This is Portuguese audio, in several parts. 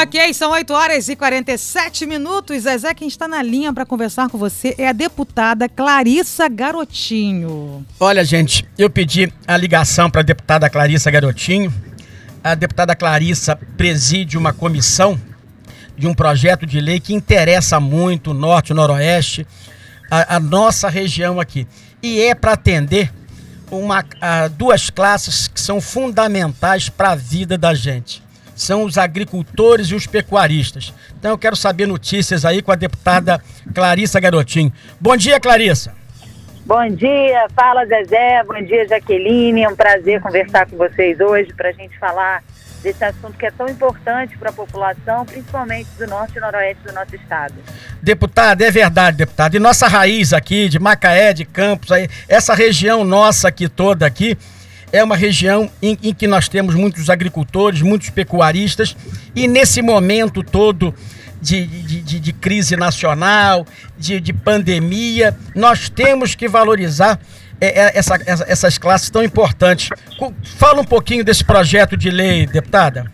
Ok, são 8 horas e 47 minutos. Zezé, quem está na linha para conversar com você é a deputada Clarissa Garotinho. Olha, gente, eu pedi a ligação para a deputada Clarissa Garotinho. A deputada Clarissa preside uma comissão de um projeto de lei que interessa muito o norte o noroeste, a, a nossa região aqui. E é para atender uma, a, duas classes que são fundamentais para a vida da gente são os agricultores e os pecuaristas. Então eu quero saber notícias aí com a deputada Clarissa Garotinho. Bom dia, Clarissa. Bom dia, fala Zezé, bom dia Jaqueline, é um prazer conversar com vocês hoje para a gente falar desse assunto que é tão importante para a população, principalmente do norte e noroeste do nosso estado. Deputada, é verdade, deputada. E nossa raiz aqui, de Macaé, de Campos, aí, essa região nossa aqui toda aqui, é uma região em, em, que nós temos muitos agricultores, muitos pecuaristas, e nesse momento todo de, de, de, crise nacional, de, de, pandemia, nós temos que valorizar é, é, essa, essas classes tão importantes. Fala um pouquinho desse projeto de lei, deputada.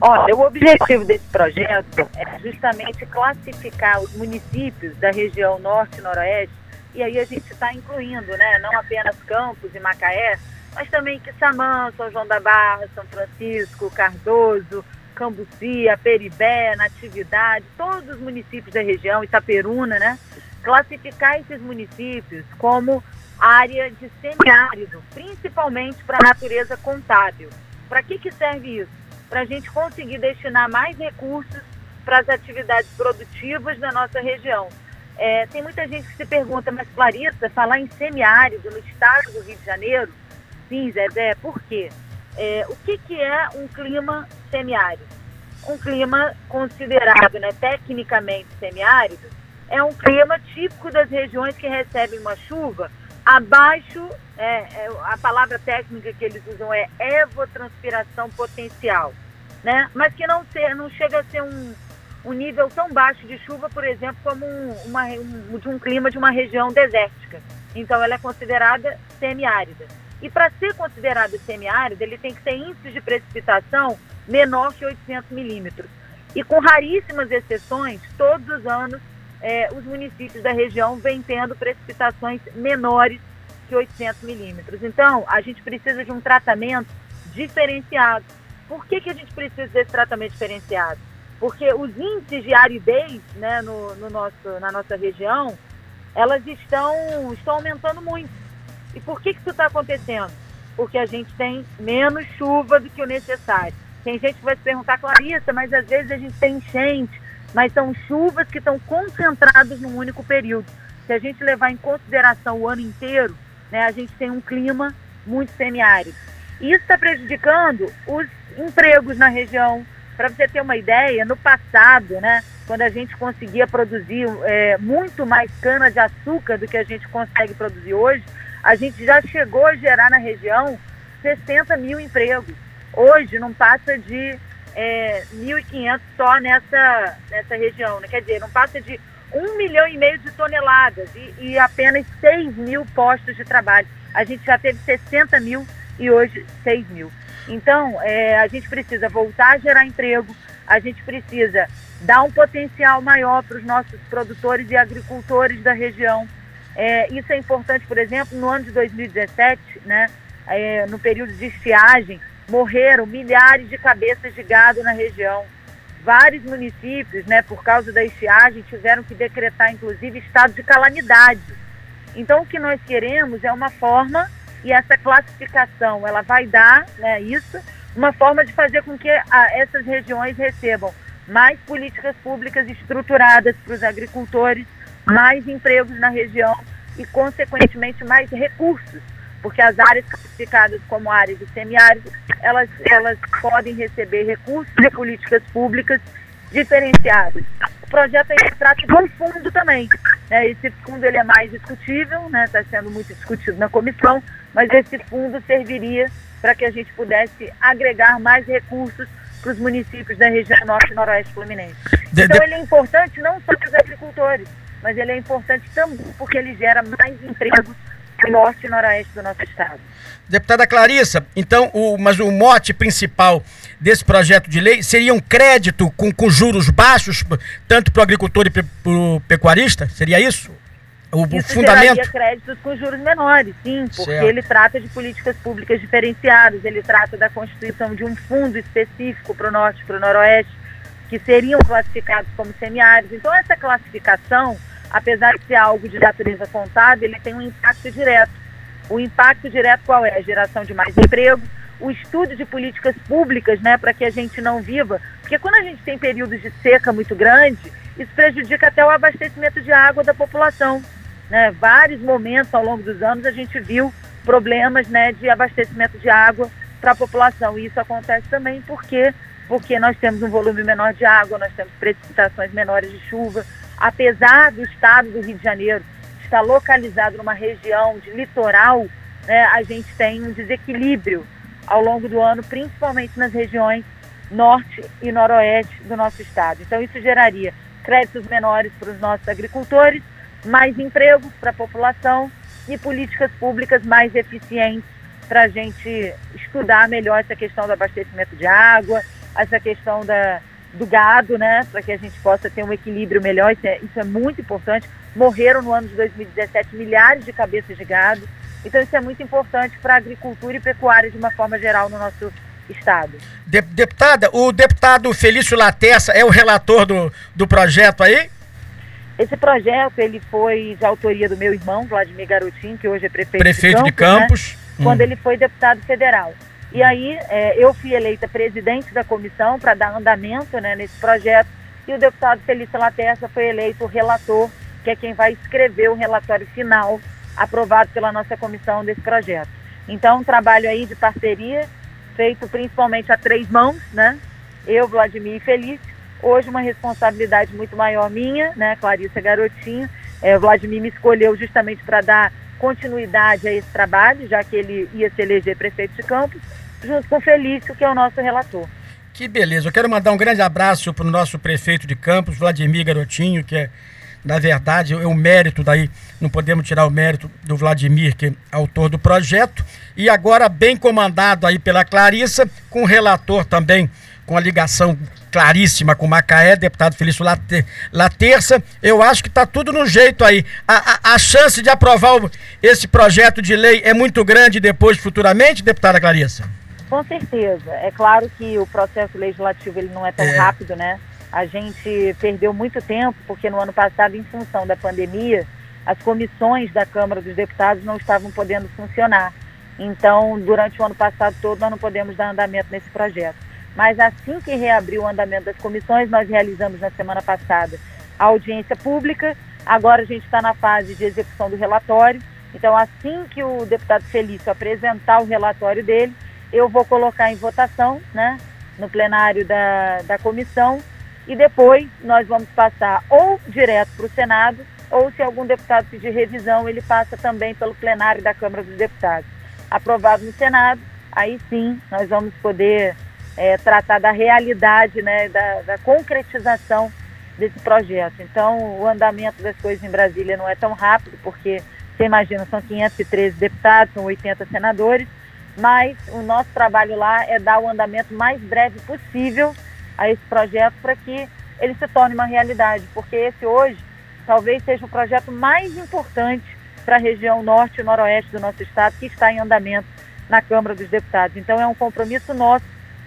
Olha, o objetivo desse projeto é justamente classificar os municípios da região norte e noroeste, e aí a gente está incluindo, né, não apenas Campos e Macaé, mas também Quissamã, São João da Barra, São Francisco, Cardoso, Cambucia, Peribé, Natividade, todos os municípios da região, Itaperuna, né? Classificar esses municípios como área de semiárido, principalmente para a natureza contábil. Para que, que serve isso? Para a gente conseguir destinar mais recursos para as atividades produtivas da nossa região. É, tem muita gente que se pergunta, mas Clarissa, falar em semiárido no estado do Rio de Janeiro, Sim, Zé, por quê? É, o que, que é um clima semiárido? Um clima considerado né, tecnicamente semiárido é um clima típico das regiões que recebem uma chuva abaixo, é, é, a palavra técnica que eles usam é evotranspiração potencial, né? mas que não, ser, não chega a ser um, um nível tão baixo de chuva, por exemplo, como um, uma, um, de um clima de uma região desértica. Então, ela é considerada semiárida. E para ser considerado semiárido, ele tem que ter índice de precipitação menor que 800 milímetros. E com raríssimas exceções, todos os anos é, os municípios da região vêm tendo precipitações menores que 800 milímetros. Então, a gente precisa de um tratamento diferenciado. Por que, que a gente precisa desse tratamento diferenciado? Porque os índices de aridez né, no, no nosso, na nossa região, elas estão, estão aumentando muito. E por que, que isso está acontecendo? Porque a gente tem menos chuva do que o necessário. Tem gente que vai se perguntar, Clarissa, mas às vezes a gente tem enchente, mas são chuvas que estão concentradas num único período. Se a gente levar em consideração o ano inteiro, né, a gente tem um clima muito semiárido. E isso está prejudicando os empregos na região. Para você ter uma ideia, no passado, né, quando a gente conseguia produzir é, muito mais cana de açúcar do que a gente consegue produzir hoje, a gente já chegou a gerar na região 60 mil empregos. Hoje não passa de é, 1.500 só nessa, nessa região. Né? Quer dizer, não passa de 1 milhão e meio de toneladas e, e apenas 6 mil postos de trabalho. A gente já teve 60 mil e hoje 6 mil. Então, é, a gente precisa voltar a gerar emprego, a gente precisa dar um potencial maior para os nossos produtores e agricultores da região. É, isso é importante, por exemplo, no ano de 2017, né, é, no período de estiagem, morreram milhares de cabeças de gado na região. Vários municípios, né, por causa da estiagem, tiveram que decretar, inclusive, estado de calamidade. Então, o que nós queremos é uma forma, e essa classificação, ela vai dar né, isso, uma forma de fazer com que a, essas regiões recebam mais políticas públicas estruturadas para os agricultores, mais empregos na região e, consequentemente, mais recursos, porque as áreas classificadas como áreas de semiárido, elas, elas podem receber recursos de políticas públicas diferenciados. O projeto aí trata de um fundo também. Né? Esse fundo ele é mais discutível, está né? Tá sendo muito discutido na comissão, mas esse fundo serviria para que a gente pudesse agregar mais recursos para os municípios da região norte e noroeste fluminense. Então ele é importante não só para os agricultores, mas ele é importante também porque ele gera mais empregos o norte e noroeste do nosso estado. Deputada Clarissa, então, o, mas o mote principal desse projeto de lei seria um crédito com, com juros baixos, tanto para o agricultor e para o pecuarista? Seria isso? O, isso o fundamento? créditos com juros menores, sim, porque certo. ele trata de políticas públicas diferenciadas, ele trata da constituição de um fundo específico para o norte e para o noroeste, que seriam classificados como semiáridos. Então, essa classificação, apesar de ser algo de natureza contábil, ele tem um impacto direto. O impacto direto qual é? A geração de mais emprego, o estudo de políticas públicas, né, para que a gente não viva. Porque quando a gente tem períodos de seca muito grande, isso prejudica até o abastecimento de água da população. Né? Vários momentos ao longo dos anos a gente viu problemas né, de abastecimento de água para a população. E isso acontece também porque, porque nós temos um volume menor de água, nós temos precipitações menores de chuva. Apesar do estado do Rio de Janeiro estar localizado numa região de litoral, né, a gente tem um desequilíbrio ao longo do ano, principalmente nas regiões norte e noroeste do nosso estado. Então, isso geraria créditos menores para os nossos agricultores mais empregos para a população e políticas públicas mais eficientes para a gente estudar melhor essa questão do abastecimento de água, essa questão da, do gado, né, para que a gente possa ter um equilíbrio melhor. Isso é, isso é muito importante. Morreram no ano de 2017 milhares de cabeças de gado. Então, isso é muito importante para a agricultura e pecuária de uma forma geral no nosso estado. Deputada, o deputado Felício Latessa é o relator do, do projeto aí? Esse projeto ele foi de autoria do meu irmão, Vladimir Garotinho, que hoje é prefeito, prefeito de Campos, de Campos. Né? Hum. quando ele foi deputado federal. E aí é, eu fui eleita presidente da comissão para dar andamento né, nesse projeto e o deputado Felício Laterça foi eleito relator, que é quem vai escrever o relatório final aprovado pela nossa comissão desse projeto. Então, um trabalho aí de parceria, feito principalmente a três mãos, né? Eu, Vladimir e Felício, Hoje uma responsabilidade muito maior minha, né, Clarissa Garotinho. É, o Vladimir me escolheu justamente para dar continuidade a esse trabalho, já que ele ia se eleger prefeito de Campos, junto com Felício, que é o nosso relator. Que beleza. Eu quero mandar um grande abraço para o nosso prefeito de Campos, Vladimir Garotinho, que é, na verdade, é o mérito daí, não podemos tirar o mérito do Vladimir, que é autor do projeto, e agora bem comandado aí pela Clarissa, com o relator também, com a ligação claríssima com Macaé, deputado Felício Laterça. Eu acho que está tudo no jeito aí. A, a, a chance de aprovar o, esse projeto de lei é muito grande depois, futuramente, deputada Clarissa? Com certeza. É claro que o processo legislativo ele não é tão é. rápido, né? A gente perdeu muito tempo, porque no ano passado, em função da pandemia, as comissões da Câmara dos Deputados não estavam podendo funcionar. Então, durante o ano passado todo, nós não podemos dar andamento nesse projeto. Mas assim que reabriu o andamento das comissões, nós realizamos na semana passada a audiência pública. Agora a gente está na fase de execução do relatório. Então, assim que o deputado Felício apresentar o relatório dele, eu vou colocar em votação, né, no plenário da, da comissão, e depois nós vamos passar ou direto para o Senado, ou se algum deputado pedir revisão, ele passa também pelo plenário da Câmara dos Deputados. Aprovado no Senado, aí sim nós vamos poder é, tratar da realidade, né, da, da, concretização desse projeto. Então, o andamento das coisas em Brasília não é tão rápido, porque você imagina, são 513 deputados, são 80 senadores, mas o nosso trabalho lá é dar o andamento mais breve possível a esse projeto para que ele se torne uma realidade, porque esse hoje talvez seja o projeto mais importante para a região norte e noroeste do nosso estado, que está em andamento na Câmara dos Deputados. Então, é um compromisso nosso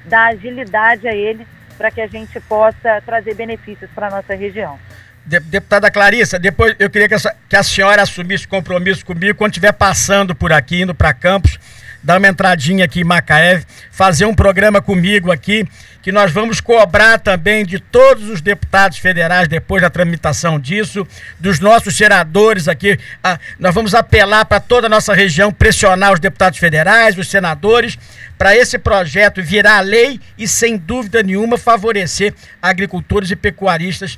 dar agilidade a ele para que a gente possa trazer benefícios para a nossa região. Deputada Clarissa, depois eu queria que a, que a senhora assumisse compromisso comigo quando estiver passando por aqui, indo para Campos, dar uma entradinha aqui em Macaé, fazer um programa comigo aqui, que nós vamos cobrar também de todos os deputados federais depois da tramitação disso, dos nossos senadores aqui. A, nós vamos apelar para toda a nossa região, pressionar os deputados federais, os senadores, para esse projeto virar lei e, sem dúvida nenhuma, favorecer agricultores e pecuaristas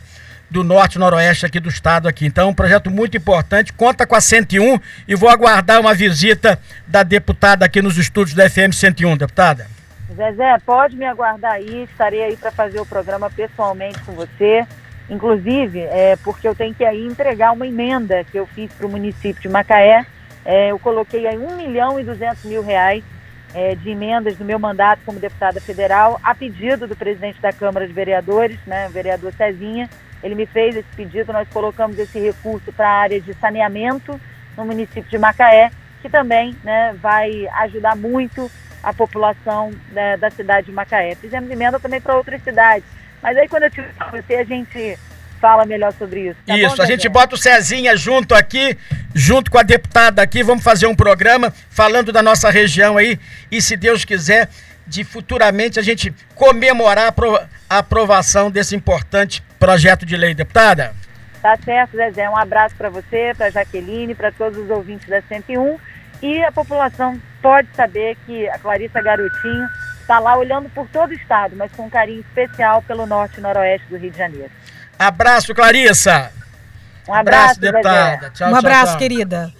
do norte noroeste aqui do estado aqui. Então, um projeto muito importante, conta com a 101 e vou aguardar uma visita da deputada aqui nos estúdios da FM 101, deputada. Zezé, pode me aguardar aí, estarei aí para fazer o programa pessoalmente com você. Inclusive, é, porque eu tenho que aí entregar uma emenda que eu fiz para o município de Macaé, É, eu coloquei aí 1 milhão e 200 mil reais é, de emendas do meu mandato como deputada federal, a pedido do presidente da Câmara de Vereadores, né, vereador Cezinha. Ele me fez esse pedido, nós colocamos esse recurso para a área de saneamento no município de Macaé, que também né, vai ajudar muito a população né, da cidade de Macaé. Fizemos emenda também para outras cidades. Mas aí quando eu tiver com você, a gente fala melhor sobre isso. Tá isso, bom, a gente bota o Cezinha junto aqui, junto com a deputada aqui, vamos fazer um programa falando da nossa região aí e se Deus quiser, de futuramente a gente comemorar a aprovação desse importante projeto de lei, deputada. Tá certo, Zezé. Um abraço para você, para Jaqueline, para todos os ouvintes da 101 e a população pode saber que a Clarissa Garotinho está lá olhando por todo o estado, mas com um carinho especial pelo norte e noroeste do Rio de Janeiro. Abraço, Clarissa. Um abraço, abraço deputada. Tchau, um tchau, abraço, tchau. querida.